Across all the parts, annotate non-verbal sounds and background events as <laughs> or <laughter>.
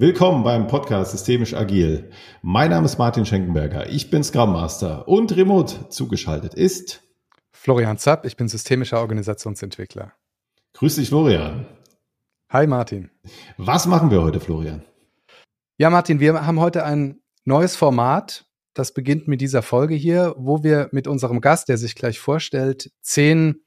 Willkommen beim Podcast Systemisch Agil. Mein Name ist Martin Schenkenberger. Ich bin Scrum Master und remote zugeschaltet ist Florian Zapp. Ich bin systemischer Organisationsentwickler. Grüß dich, Florian. Hi, Martin. Was machen wir heute, Florian? Ja, Martin, wir haben heute ein neues Format. Das beginnt mit dieser Folge hier, wo wir mit unserem Gast, der sich gleich vorstellt, zehn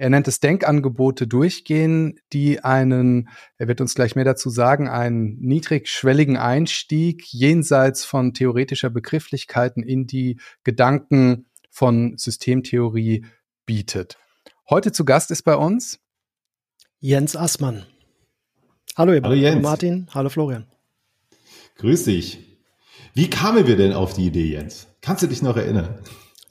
er nennt es Denkangebote durchgehen, die einen, er wird uns gleich mehr dazu sagen, einen niedrigschwelligen Einstieg jenseits von theoretischer Begrifflichkeiten in die Gedanken von Systemtheorie bietet. Heute zu Gast ist bei uns Jens Assmann. Hallo, ihr hallo Jens. Hallo Martin, hallo Florian. Grüß dich. Wie kamen wir denn auf die Idee, Jens? Kannst du dich noch erinnern?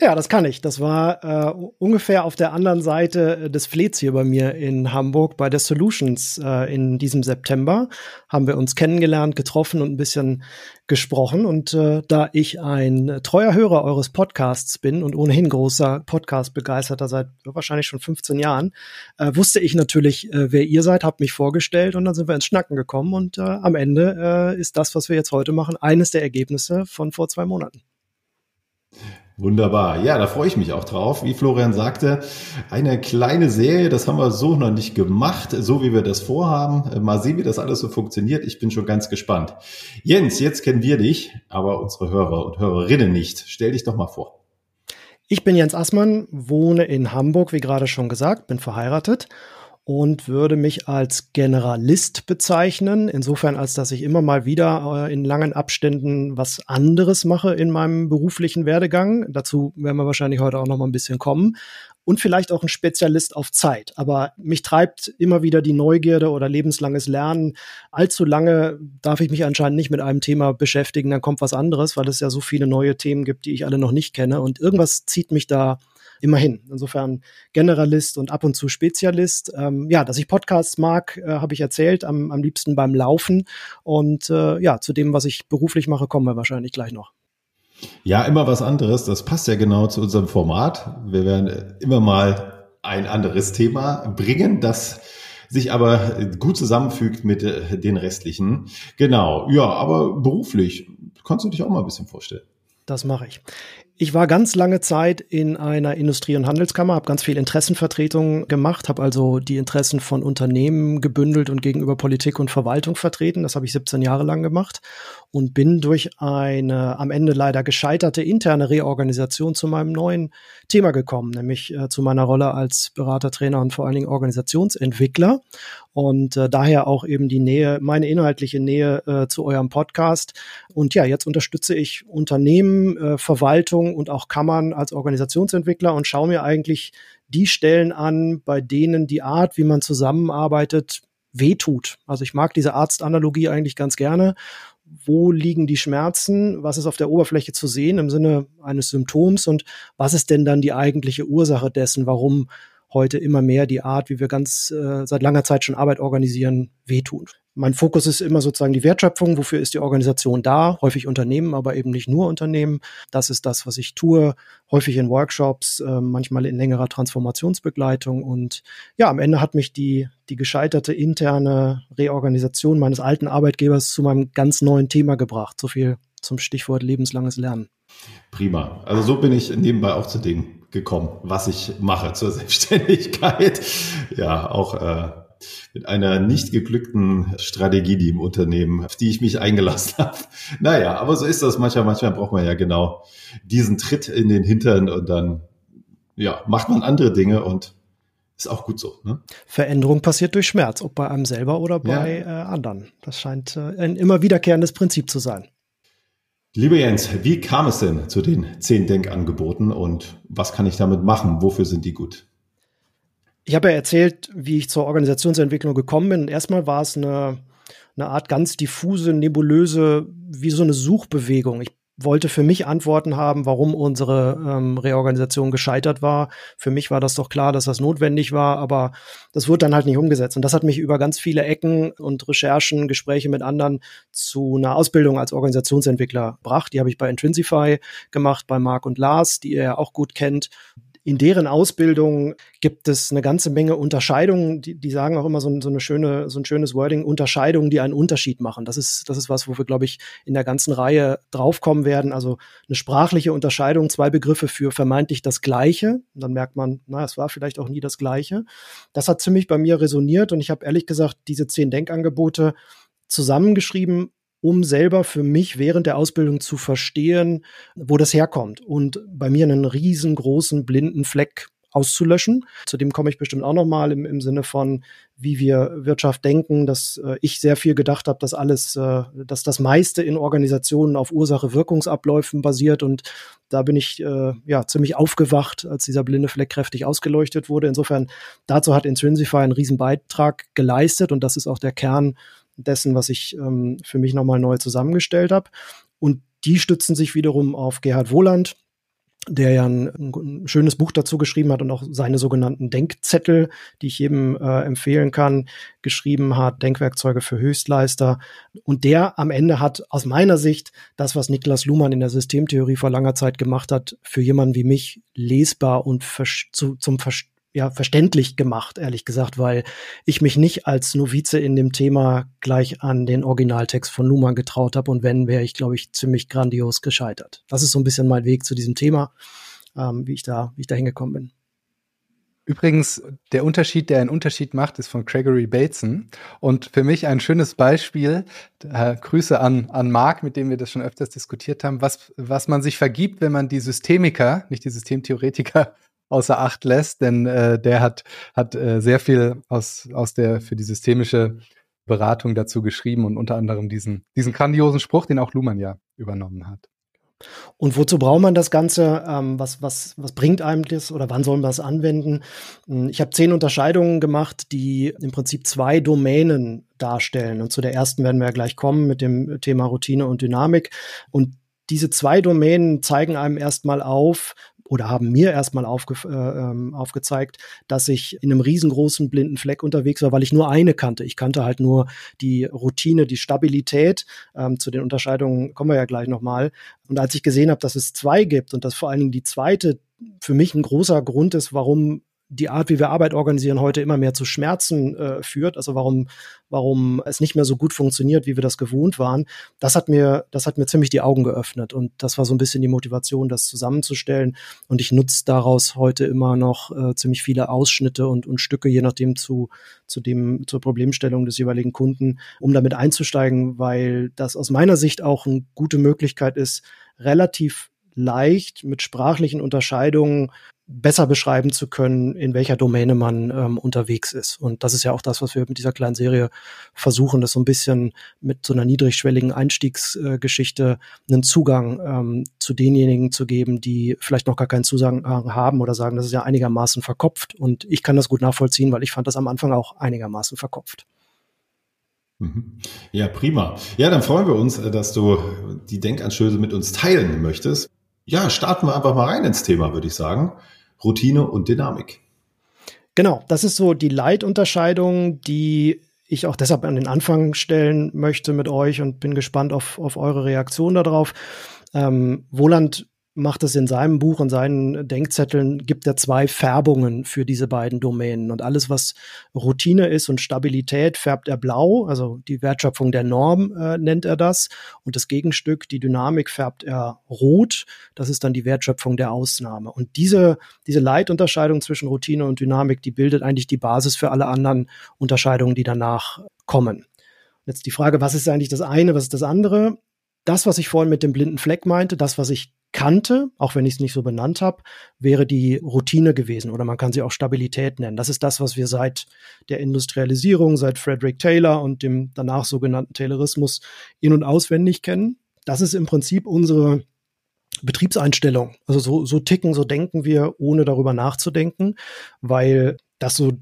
Ja, das kann ich. Das war äh, ungefähr auf der anderen Seite des Flets hier bei mir in Hamburg bei der Solutions äh, in diesem September. Haben wir uns kennengelernt, getroffen und ein bisschen gesprochen. Und äh, da ich ein treuer Hörer eures Podcasts bin und ohnehin großer Podcast-Begeisterter seit wahrscheinlich schon 15 Jahren, äh, wusste ich natürlich, äh, wer ihr seid, habt mich vorgestellt und dann sind wir ins Schnacken gekommen. Und äh, am Ende äh, ist das, was wir jetzt heute machen, eines der Ergebnisse von vor zwei Monaten. Wunderbar. Ja, da freue ich mich auch drauf. Wie Florian sagte, eine kleine Serie, das haben wir so noch nicht gemacht, so wie wir das vorhaben. Mal sehen, wie das alles so funktioniert. Ich bin schon ganz gespannt. Jens, jetzt kennen wir dich, aber unsere Hörer und Hörerinnen nicht. Stell dich doch mal vor. Ich bin Jens Assmann, wohne in Hamburg, wie gerade schon gesagt, bin verheiratet und würde mich als Generalist bezeichnen, insofern als dass ich immer mal wieder äh, in langen Abständen was anderes mache in meinem beruflichen Werdegang. Dazu werden wir wahrscheinlich heute auch noch mal ein bisschen kommen und vielleicht auch ein Spezialist auf Zeit. Aber mich treibt immer wieder die Neugierde oder lebenslanges Lernen. Allzu lange darf ich mich anscheinend nicht mit einem Thema beschäftigen, dann kommt was anderes, weil es ja so viele neue Themen gibt, die ich alle noch nicht kenne. Und irgendwas zieht mich da immerhin. Insofern Generalist und ab und zu Spezialist. Ähm, ja, dass ich Podcasts mag, äh, habe ich erzählt, am, am liebsten beim Laufen. Und äh, ja, zu dem, was ich beruflich mache, kommen wir wahrscheinlich gleich noch. Ja, immer was anderes. Das passt ja genau zu unserem Format. Wir werden immer mal ein anderes Thema bringen, das sich aber gut zusammenfügt mit äh, den restlichen. Genau, ja, aber beruflich kannst du dich auch mal ein bisschen vorstellen. Das mache ich. Ich war ganz lange Zeit in einer Industrie- und Handelskammer, habe ganz viel Interessenvertretung gemacht, habe also die Interessen von Unternehmen gebündelt und gegenüber Politik und Verwaltung vertreten. Das habe ich 17 Jahre lang gemacht und bin durch eine am Ende leider gescheiterte interne Reorganisation zu meinem neuen Thema gekommen, nämlich äh, zu meiner Rolle als Berater, Trainer und vor allen Dingen Organisationsentwickler und äh, daher auch eben die Nähe, meine inhaltliche Nähe äh, zu eurem Podcast. Und ja, jetzt unterstütze ich Unternehmen, äh, Verwaltung und auch Kammern als Organisationsentwickler und schaue mir eigentlich die Stellen an, bei denen die Art, wie man zusammenarbeitet, wehtut. Also ich mag diese Arztanalogie eigentlich ganz gerne. Wo liegen die Schmerzen? Was ist auf der Oberfläche zu sehen im Sinne eines Symptoms? Und was ist denn dann die eigentliche Ursache dessen, warum heute immer mehr die Art, wie wir ganz äh, seit langer Zeit schon Arbeit organisieren, wehtun. Mein Fokus ist immer sozusagen die Wertschöpfung. Wofür ist die Organisation da? Häufig Unternehmen, aber eben nicht nur Unternehmen. Das ist das, was ich tue. Häufig in Workshops, äh, manchmal in längerer Transformationsbegleitung. Und ja, am Ende hat mich die, die gescheiterte interne Reorganisation meines alten Arbeitgebers zu meinem ganz neuen Thema gebracht. So viel zum Stichwort lebenslanges Lernen. Prima. Also so bin ich nebenbei auch zu dem gekommen, was ich mache zur Selbstständigkeit. <laughs> Ja, auch äh, mit einer nicht geglückten Strategie, die im Unternehmen, auf die ich mich eingelassen <laughs> habe. Naja, aber so ist das manchmal. Manchmal braucht man ja genau diesen Tritt in den Hintern und dann ja, macht man andere Dinge und ist auch gut so. Ne? Veränderung passiert durch Schmerz, ob bei einem selber oder bei ja. äh, anderen. Das scheint äh, ein immer wiederkehrendes Prinzip zu sein. Lieber Jens, wie kam es denn zu den zehn Denkangeboten und was kann ich damit machen? Wofür sind die gut? Ich habe ja erzählt, wie ich zur Organisationsentwicklung gekommen bin. erstmal war es eine, eine Art ganz diffuse, nebulöse, wie so eine Suchbewegung. Ich wollte für mich Antworten haben, warum unsere ähm, Reorganisation gescheitert war. Für mich war das doch klar, dass das notwendig war, aber das wurde dann halt nicht umgesetzt. Und das hat mich über ganz viele Ecken und Recherchen, Gespräche mit anderen zu einer Ausbildung als Organisationsentwickler gebracht. Die habe ich bei Intrinsify gemacht, bei Marc und Lars, die ihr ja auch gut kennt in deren Ausbildung gibt es eine ganze Menge Unterscheidungen. Die, die sagen auch immer so, so, eine schöne, so ein schönes Wording, Unterscheidungen, die einen Unterschied machen. Das ist, das ist was, wo wir, glaube ich, in der ganzen Reihe draufkommen werden. Also eine sprachliche Unterscheidung, zwei Begriffe für vermeintlich das Gleiche. Und dann merkt man, na, es war vielleicht auch nie das Gleiche. Das hat ziemlich bei mir resoniert und ich habe ehrlich gesagt diese zehn Denkangebote zusammengeschrieben, um selber für mich während der Ausbildung zu verstehen, wo das herkommt und bei mir einen riesengroßen blinden Fleck auszulöschen. Zu dem komme ich bestimmt auch noch mal im, im Sinne von, wie wir Wirtschaft denken, dass äh, ich sehr viel gedacht habe, dass alles, äh, dass das meiste in Organisationen auf Ursache-Wirkungsabläufen basiert und da bin ich äh, ja ziemlich aufgewacht, als dieser blinde Fleck kräftig ausgeleuchtet wurde. Insofern dazu hat Intrinsify einen riesen Beitrag geleistet und das ist auch der Kern dessen, was ich ähm, für mich nochmal neu zusammengestellt habe. Und die stützen sich wiederum auf Gerhard Wohland, der ja ein, ein, schönes Buch dazu geschrieben hat und auch seine sogenannten Denkzettel, die ich jedem äh, empfehlen kann, geschrieben hat, Denkwerkzeuge für Höchstleister. Und der am Ende hat aus meiner Sicht das, was Niklas Luhmann in der Systemtheorie vor langer Zeit gemacht hat, für jemanden wie mich lesbar und zu, zum Verstehen ja, verständlich gemacht, ehrlich gesagt, weil ich mich nicht als Novize in dem Thema gleich an den Originaltext von Luhmann getraut habe und wenn, wäre ich, glaube ich, ziemlich grandios gescheitert. Das ist so ein bisschen mein Weg zu diesem Thema, ähm, wie ich da, wie ich da hingekommen bin. Übrigens, der Unterschied, der einen Unterschied macht, ist von Gregory Bateson. Und für mich ein schönes Beispiel, äh, Grüße an, an Mark, mit dem wir das schon öfters diskutiert haben, was, was man sich vergibt, wenn man die Systemiker, nicht die Systemtheoretiker, außer Acht lässt, denn äh, der hat, hat äh, sehr viel aus, aus der für die systemische Beratung dazu geschrieben und unter anderem diesen, diesen grandiosen Spruch, den auch Luhmann ja übernommen hat. Und wozu braucht man das Ganze? Ähm, was, was, was bringt einem das oder wann soll man das anwenden? Hm, ich habe zehn Unterscheidungen gemacht, die im Prinzip zwei Domänen darstellen. Und zu der ersten werden wir ja gleich kommen mit dem Thema Routine und Dynamik. Und diese zwei Domänen zeigen einem erstmal auf, oder haben mir erstmal aufge, äh, ähm, aufgezeigt, dass ich in einem riesengroßen blinden Fleck unterwegs war, weil ich nur eine kannte. Ich kannte halt nur die Routine, die Stabilität. Ähm, zu den Unterscheidungen kommen wir ja gleich nochmal. Und als ich gesehen habe, dass es zwei gibt und dass vor allen Dingen die zweite für mich ein großer Grund ist, warum die Art, wie wir Arbeit organisieren, heute immer mehr zu Schmerzen äh, führt, also warum, warum es nicht mehr so gut funktioniert, wie wir das gewohnt waren, das hat mir, das hat mir ziemlich die Augen geöffnet. Und das war so ein bisschen die Motivation, das zusammenzustellen. Und ich nutze daraus heute immer noch äh, ziemlich viele Ausschnitte und, und Stücke, je nachdem zu, zu dem, zur Problemstellung des jeweiligen Kunden, um damit einzusteigen, weil das aus meiner Sicht auch eine gute Möglichkeit ist, relativ leicht mit sprachlichen Unterscheidungen besser beschreiben zu können, in welcher Domäne man ähm, unterwegs ist. Und das ist ja auch das, was wir mit dieser kleinen Serie versuchen, das so ein bisschen mit so einer niedrigschwelligen Einstiegsgeschichte äh, einen Zugang ähm, zu denjenigen zu geben, die vielleicht noch gar keinen Zusammenhang haben oder sagen, das ist ja einigermaßen verkopft. Und ich kann das gut nachvollziehen, weil ich fand das am Anfang auch einigermaßen verkopft. Mhm. Ja, prima. Ja, dann freuen wir uns, äh, dass du die Denkanstöße mit uns teilen möchtest. Ja, starten wir einfach mal rein ins Thema, würde ich sagen. Routine und Dynamik. Genau, das ist so die Leitunterscheidung, die ich auch deshalb an den Anfang stellen möchte mit euch und bin gespannt auf, auf eure Reaktion darauf. Ähm, Woland macht es in seinem Buch, in seinen Denkzetteln, gibt er zwei Färbungen für diese beiden Domänen. Und alles, was Routine ist und Stabilität, färbt er blau, also die Wertschöpfung der Norm äh, nennt er das. Und das Gegenstück, die Dynamik, färbt er rot. Das ist dann die Wertschöpfung der Ausnahme. Und diese, diese Leitunterscheidung zwischen Routine und Dynamik, die bildet eigentlich die Basis für alle anderen Unterscheidungen, die danach kommen. Jetzt die Frage, was ist eigentlich das eine, was ist das andere? Das, was ich vorhin mit dem blinden Fleck meinte, das, was ich kannte, auch wenn ich es nicht so benannt habe, wäre die Routine gewesen oder man kann sie auch Stabilität nennen. Das ist das, was wir seit der Industrialisierung, seit Frederick Taylor und dem danach sogenannten Taylorismus in- und auswendig kennen. Das ist im Prinzip unsere Betriebseinstellung. Also so, so ticken, so denken wir, ohne darüber nachzudenken, weil das so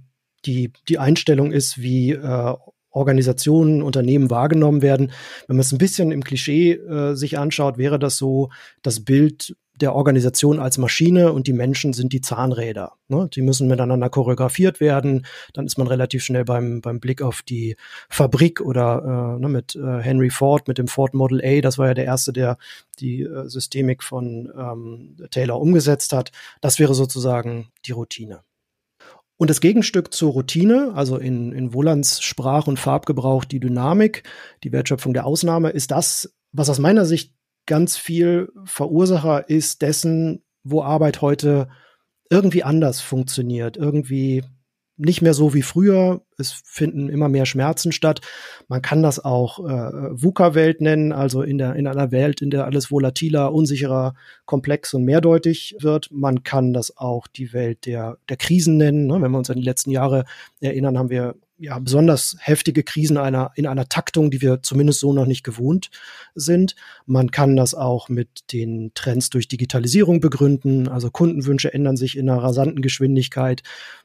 die, die Einstellung ist, wie äh, Organisationen, Unternehmen wahrgenommen werden. Wenn man es ein bisschen im Klischee äh, sich anschaut, wäre das so das Bild der Organisation als Maschine und die Menschen sind die Zahnräder. Ne? Die müssen miteinander choreografiert werden. Dann ist man relativ schnell beim, beim Blick auf die Fabrik oder äh, ne, mit äh, Henry Ford, mit dem Ford Model A. Das war ja der erste, der die äh, Systemik von ähm, Taylor umgesetzt hat. Das wäre sozusagen die Routine. Und das Gegenstück zur Routine, also in, in Wolands Sprach- und Farbgebrauch die Dynamik, die Wertschöpfung der Ausnahme, ist das, was aus meiner Sicht ganz viel Verursacher ist dessen, wo Arbeit heute irgendwie anders funktioniert, irgendwie nicht mehr so wie früher. Es finden immer mehr Schmerzen statt. Man kann das auch äh, VUCA-Welt nennen, also in, der, in einer Welt, in der alles volatiler, unsicherer, komplex und mehrdeutig wird. Man kann das auch die Welt der, der Krisen nennen. Ne? Wenn wir uns an die letzten Jahre erinnern, haben wir ja, besonders heftige Krisen einer, in einer Taktung, die wir zumindest so noch nicht gewohnt sind. Man kann das auch mit den Trends durch Digitalisierung begründen. Also Kundenwünsche ändern sich in einer rasanten Geschwindigkeit.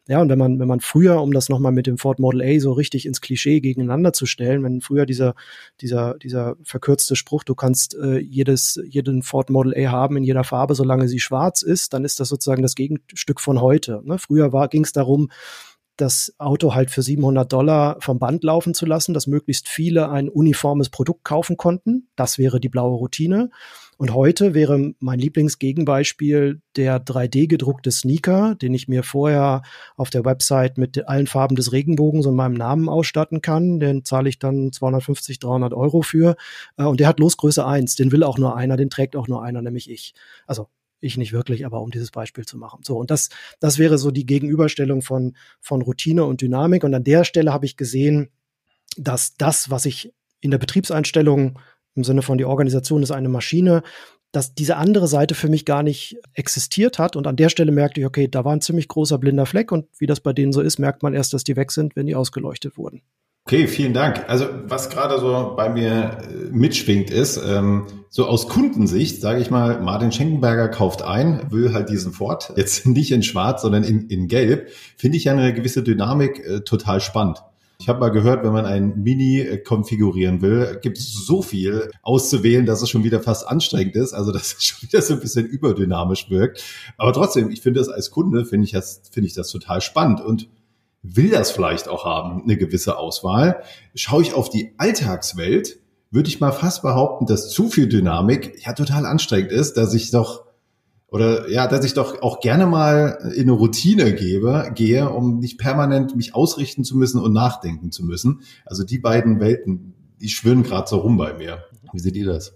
Ja, und wenn man, wenn man früher, um das nochmal mit dem Ford Model A so richtig ins Klischee gegeneinander zu stellen, wenn früher dieser, dieser, dieser verkürzte Spruch, du kannst äh, jedes, jeden Ford Model A haben in jeder Farbe, solange sie schwarz ist, dann ist das sozusagen das Gegenstück von heute. Ne? Früher ging es darum, das Auto halt für 700 Dollar vom Band laufen zu lassen, dass möglichst viele ein uniformes Produkt kaufen konnten. Das wäre die blaue Routine. Und heute wäre mein Lieblingsgegenbeispiel der 3D gedruckte Sneaker, den ich mir vorher auf der Website mit allen Farben des Regenbogens und meinem Namen ausstatten kann. Den zahle ich dann 250, 300 Euro für. Äh, und der hat Losgröße 1. Den will auch nur einer, den trägt auch nur einer, nämlich ich. Also ich nicht wirklich, aber um dieses Beispiel zu machen. So, und das, das wäre so die Gegenüberstellung von, von Routine und Dynamik. Und an der Stelle habe ich gesehen, dass das, was ich in der Betriebseinstellung im Sinne von die Organisation ist eine Maschine, dass diese andere Seite für mich gar nicht existiert hat. Und an der Stelle merkte ich, okay, da war ein ziemlich großer blinder Fleck. Und wie das bei denen so ist, merkt man erst, dass die weg sind, wenn die ausgeleuchtet wurden. Okay, vielen Dank. Also was gerade so bei mir äh, mitschwingt ist, ähm, so aus Kundensicht, sage ich mal, Martin Schenkenberger kauft ein, will halt diesen Ford, jetzt <laughs> nicht in schwarz, sondern in, in gelb, finde ich ja eine gewisse Dynamik äh, total spannend. Ich habe mal gehört, wenn man ein Mini äh, konfigurieren will, gibt es so viel auszuwählen, dass es schon wieder fast anstrengend ist. Also <laughs> dass es schon wieder so ein bisschen überdynamisch wirkt. Aber trotzdem, ich finde das als Kunde, finde ich das, finde ich das total spannend und will das vielleicht auch haben, eine gewisse Auswahl. Schaue ich auf die Alltagswelt, würde ich mal fast behaupten, dass zu viel Dynamik ja total anstrengend ist, dass ich doch oder ja, dass ich doch auch gerne mal in eine Routine gebe, gehe, um nicht permanent mich ausrichten zu müssen und nachdenken zu müssen. Also die beiden Welten, die schwirren gerade so rum bei mir. Wie seht ihr das?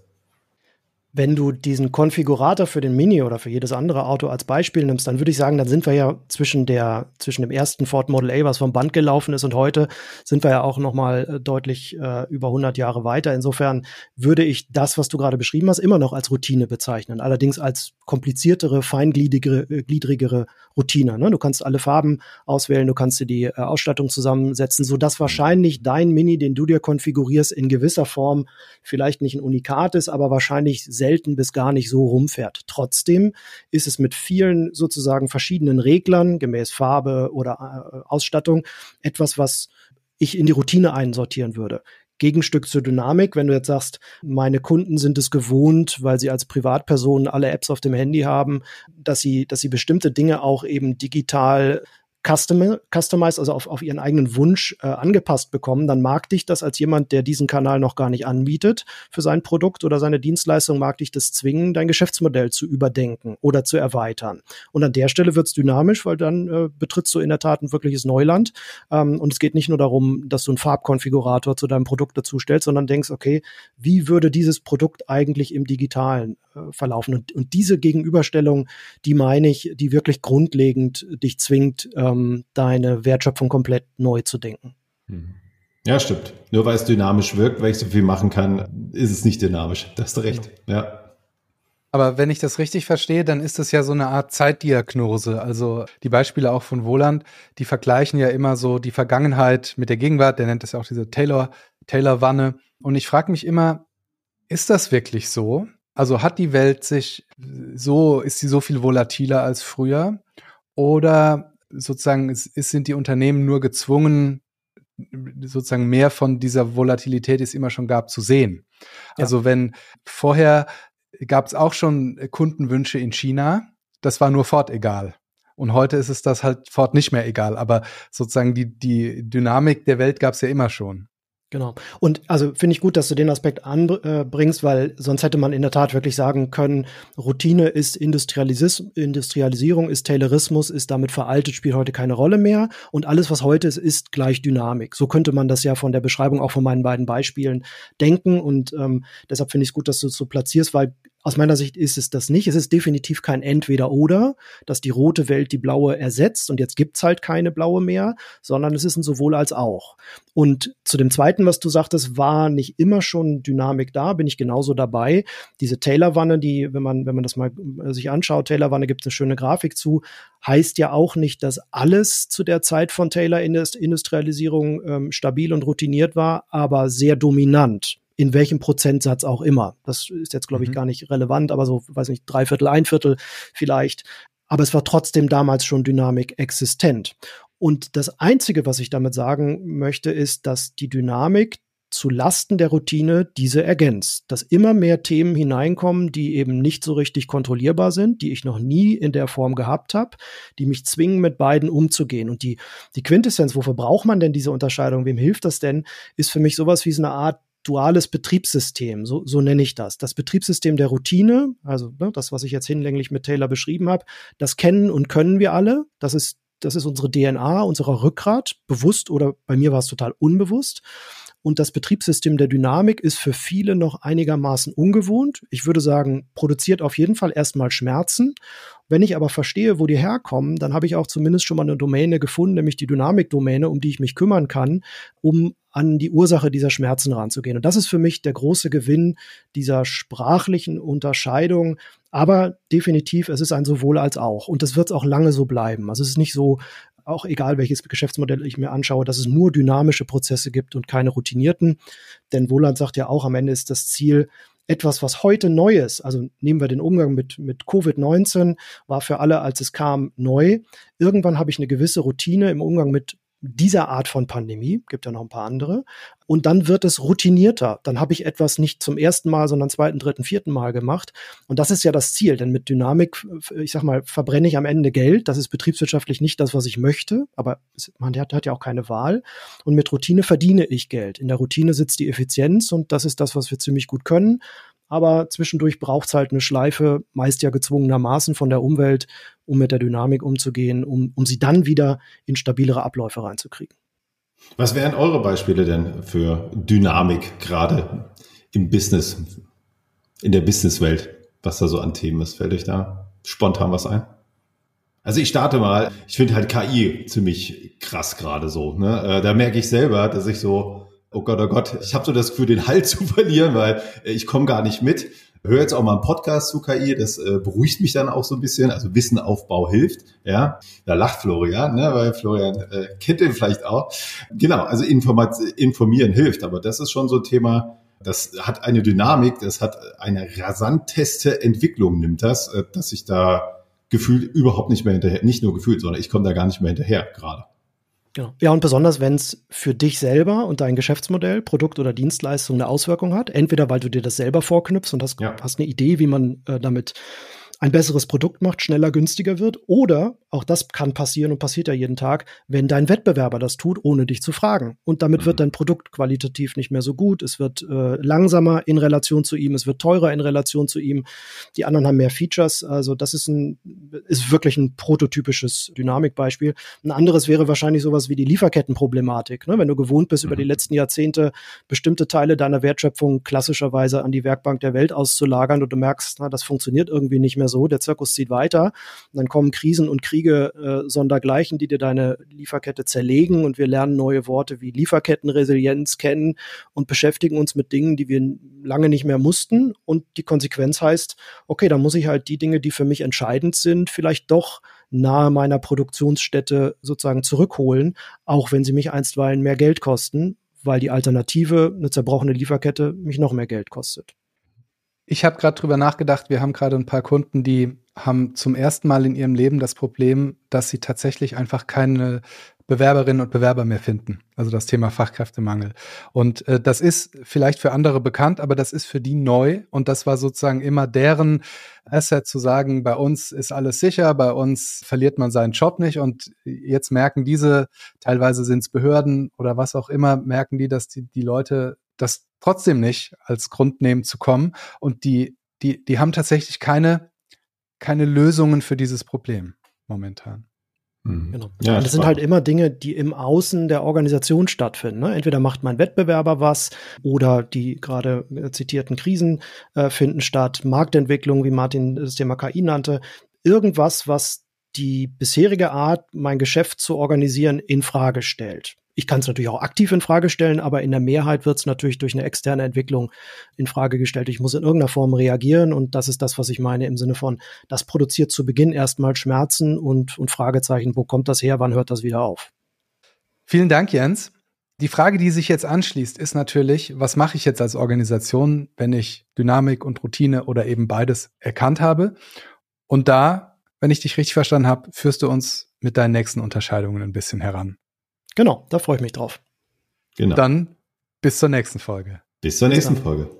Wenn du diesen Konfigurator für den Mini oder für jedes andere Auto als Beispiel nimmst, dann würde ich sagen, dann sind wir ja zwischen der zwischen dem ersten Ford Model A, was vom Band gelaufen ist, und heute sind wir ja auch noch mal äh, deutlich äh, über 100 Jahre weiter. Insofern würde ich das, was du gerade beschrieben hast, immer noch als Routine bezeichnen. Allerdings als kompliziertere, feingliedrigere äh, gliedrigere Routine. Ne? Du kannst alle Farben auswählen, du kannst dir die äh, Ausstattung zusammensetzen, so dass wahrscheinlich dein Mini, den du dir konfigurierst, in gewisser Form vielleicht nicht ein Unikat ist, aber wahrscheinlich sehr selten bis gar nicht so rumfährt. Trotzdem ist es mit vielen sozusagen verschiedenen Reglern, gemäß Farbe oder äh, Ausstattung, etwas, was ich in die Routine einsortieren würde. Gegenstück zur Dynamik, wenn du jetzt sagst, meine Kunden sind es gewohnt, weil sie als Privatpersonen alle Apps auf dem Handy haben, dass sie, dass sie bestimmte Dinge auch eben digital custom, customized, also auf, auf ihren eigenen Wunsch äh, angepasst bekommen, dann mag dich das als jemand, der diesen Kanal noch gar nicht anbietet für sein Produkt oder seine Dienstleistung, mag dich das zwingen, dein Geschäftsmodell zu überdenken oder zu erweitern. Und an der Stelle wird es dynamisch, weil dann äh, betrittst du in der Tat ein wirkliches Neuland. Ähm, und es geht nicht nur darum, dass du einen Farbkonfigurator zu deinem Produkt dazu stellst, sondern denkst, okay, wie würde dieses Produkt eigentlich im Digitalen äh, verlaufen? Und, und diese Gegenüberstellung, die meine ich, die wirklich grundlegend dich zwingt, ähm, ähm, deine Wertschöpfung komplett neu zu denken. Mhm. Ja, stimmt. Nur weil es dynamisch wirkt, weil ich so viel machen kann, ist es nicht dynamisch. Da hast du recht. Genau. Ja. Aber wenn ich das richtig verstehe, dann ist es ja so eine Art Zeitdiagnose. Also die Beispiele auch von Woland, die vergleichen ja immer so die Vergangenheit mit der Gegenwart. Der nennt das ja auch diese Taylor, Taylor-Wanne. Und ich frage mich immer, ist das wirklich so? Also hat die Welt sich so, ist sie so viel volatiler als früher? Oder sozusagen es, es sind die Unternehmen nur gezwungen, sozusagen mehr von dieser Volatilität, die es immer schon gab, zu sehen. Ja. Also wenn vorher gab es auch schon Kundenwünsche in China. Das war nur Ford egal. Und heute ist es das halt Ford nicht mehr egal. Aber sozusagen die, die Dynamik der Welt gab es ja immer schon. Genau. Und also finde ich gut, dass du den Aspekt anbringst, weil sonst hätte man in der Tat wirklich sagen können, Routine ist Industrialis Industrialisierung, ist Taylorismus, ist damit veraltet, spielt heute keine Rolle mehr. Und alles, was heute ist, ist gleich Dynamik. So könnte man das ja von der Beschreibung auch von meinen beiden Beispielen denken. Und ähm, deshalb finde ich es gut, dass du es so platzierst, weil aus meiner Sicht ist es das nicht. Es ist definitiv kein Entweder-Oder, dass die rote Welt die blaue ersetzt und jetzt gibt's halt keine blaue mehr, sondern es ist ein sowohl als auch. Und zu dem zweiten, was du sagtest, war nicht immer schon Dynamik da, bin ich genauso dabei. Diese Taylor-Wanne, die, wenn man, wenn man das mal äh, sich anschaut, Taylor-Wanne gibt es eine schöne Grafik zu, heißt ja auch nicht, dass alles zu der Zeit von Taylor-Industrialisierung ähm, stabil und routiniert war, aber sehr dominant in welchem Prozentsatz auch immer. Das ist jetzt, glaube ich, mhm. gar nicht relevant, aber so, weiß nicht, drei Viertel, ein Viertel vielleicht. Aber es war trotzdem damals schon Dynamik existent. Und das Einzige, was ich damit sagen möchte, ist, dass die Dynamik zu Lasten der Routine diese ergänzt, dass immer mehr Themen hineinkommen, die eben nicht so richtig kontrollierbar sind, die ich noch nie in der Form gehabt habe, die mich zwingen, mit beiden umzugehen. Und die, die Quintessenz, wofür braucht man denn diese Unterscheidung, wem hilft das denn, ist für mich sowas wie so eine Art duales Betriebssystem, so, so nenne ich das. Das Betriebssystem der Routine, also ne, das, was ich jetzt hinlänglich mit Taylor beschrieben habe, das kennen und können wir alle. Das ist, das ist unsere DNA, unserer Rückgrat, bewusst oder bei mir war es total unbewusst. Und das Betriebssystem der Dynamik ist für viele noch einigermaßen ungewohnt. Ich würde sagen, produziert auf jeden Fall erstmal Schmerzen. Wenn ich aber verstehe, wo die herkommen, dann habe ich auch zumindest schon mal eine Domäne gefunden, nämlich die Dynamikdomäne, um die ich mich kümmern kann, um an die Ursache dieser Schmerzen ranzugehen. Und das ist für mich der große Gewinn dieser sprachlichen Unterscheidung. Aber definitiv, es ist ein sowohl als auch. Und das wird es auch lange so bleiben. Also es ist nicht so, auch egal welches Geschäftsmodell ich mir anschaue, dass es nur dynamische Prozesse gibt und keine routinierten. Denn Wohland sagt ja auch, am Ende ist das Ziel, etwas, was heute neu ist, also nehmen wir den Umgang mit, mit Covid-19, war für alle, als es kam, neu. Irgendwann habe ich eine gewisse Routine im Umgang mit dieser Art von Pandemie, gibt ja noch ein paar andere, und dann wird es routinierter. Dann habe ich etwas nicht zum ersten Mal, sondern zweiten, dritten, vierten Mal gemacht. Und das ist ja das Ziel, denn mit Dynamik, ich sag mal, verbrenne ich am Ende Geld. Das ist betriebswirtschaftlich nicht das, was ich möchte, aber man hat, hat ja auch keine Wahl. Und mit Routine verdiene ich Geld. In der Routine sitzt die Effizienz und das ist das, was wir ziemlich gut können. Aber zwischendurch braucht es halt eine Schleife, meist ja gezwungenermaßen von der Umwelt, um mit der Dynamik umzugehen, um, um sie dann wieder in stabilere Abläufe reinzukriegen. Was wären eure Beispiele denn für Dynamik gerade im Business, in der Businesswelt, was da so an Themen ist? Fällt euch da spontan was ein? Also ich starte mal, ich finde halt KI ziemlich krass gerade so. Ne? Äh, da merke ich selber, dass ich so, oh Gott, oh Gott, ich habe so das Gefühl, den Halt zu verlieren, weil ich komme gar nicht mit höre jetzt auch mal einen Podcast zu KI, das äh, beruhigt mich dann auch so ein bisschen. Also Wissenaufbau hilft, ja. Da lacht Florian, ne, weil Florian äh, kennt den vielleicht auch. Genau, also Informat informieren hilft, aber das ist schon so ein Thema, das hat eine Dynamik, das hat eine rasanteste Entwicklung, nimmt das, äh, dass ich da gefühlt überhaupt nicht mehr hinterher, nicht nur gefühlt, sondern ich komme da gar nicht mehr hinterher gerade. Genau. Ja, und besonders, wenn es für dich selber und dein Geschäftsmodell, Produkt oder Dienstleistung eine Auswirkung hat. Entweder weil du dir das selber vorknüpfst und hast, ja. hast eine Idee, wie man äh, damit ein besseres Produkt macht, schneller, günstiger wird. Oder, auch das kann passieren und passiert ja jeden Tag, wenn dein Wettbewerber das tut, ohne dich zu fragen. Und damit mhm. wird dein Produkt qualitativ nicht mehr so gut. Es wird äh, langsamer in Relation zu ihm, es wird teurer in Relation zu ihm. Die anderen haben mehr Features. Also das ist ein, ist wirklich ein prototypisches Dynamikbeispiel. Ein anderes wäre wahrscheinlich sowas wie die Lieferkettenproblematik. Ne? Wenn du gewohnt bist, mhm. über die letzten Jahrzehnte bestimmte Teile deiner Wertschöpfung klassischerweise an die Werkbank der Welt auszulagern und du merkst, na, das funktioniert irgendwie nicht mehr mehr so, der Zirkus zieht weiter. Und dann kommen Krisen und Kriege äh, sondergleichen, die dir deine Lieferkette zerlegen und wir lernen neue Worte wie Lieferkettenresilienz kennen und beschäftigen uns mit Dingen, die wir lange nicht mehr mussten. Und die Konsequenz heißt, okay, dann muss ich halt die Dinge, die für mich entscheidend sind, vielleicht doch nahe meiner Produktionsstätte sozusagen zurückholen, auch wenn sie mich einstweilen mehr Geld kosten, weil die Alternative, eine zerbrochene Lieferkette, mich noch mehr Geld kostet. Ich habe gerade drüber nachgedacht, wir haben gerade ein paar Kunden, die haben zum ersten Mal in ihrem Leben das Problem, dass sie tatsächlich einfach keine Bewerberinnen und Bewerber mehr finden. Also das Thema Fachkräftemangel. Und äh, das ist vielleicht für andere bekannt, aber das ist für die neu. Und das war sozusagen immer deren Asset zu sagen, bei uns ist alles sicher, bei uns verliert man seinen Job nicht. Und jetzt merken diese, teilweise sind es Behörden oder was auch immer, merken die, dass die, die Leute das trotzdem nicht als Grund nehmen zu kommen. Und die, die, die haben tatsächlich keine, keine Lösungen für dieses Problem momentan. Mhm. Genau. Ja, und das sind halt immer Dinge, die im Außen der Organisation stattfinden. Ne? Entweder macht mein Wettbewerber was oder die gerade zitierten Krisen äh, finden statt, Marktentwicklung, wie Martin das Thema KI nannte, irgendwas, was die bisherige Art, mein Geschäft zu organisieren, in Frage stellt. Ich kann es natürlich auch aktiv in Frage stellen, aber in der Mehrheit wird es natürlich durch eine externe Entwicklung in Frage gestellt. Ich muss in irgendeiner Form reagieren und das ist das, was ich meine im Sinne von, das produziert zu Beginn erstmal Schmerzen und, und Fragezeichen, wo kommt das her, wann hört das wieder auf? Vielen Dank, Jens. Die Frage, die sich jetzt anschließt, ist natürlich, was mache ich jetzt als Organisation, wenn ich Dynamik und Routine oder eben beides erkannt habe? Und da, wenn ich dich richtig verstanden habe, führst du uns mit deinen nächsten Unterscheidungen ein bisschen heran. Genau, da freue ich mich drauf. Genau. Dann bis zur nächsten Folge. Bis zur nächsten Folge.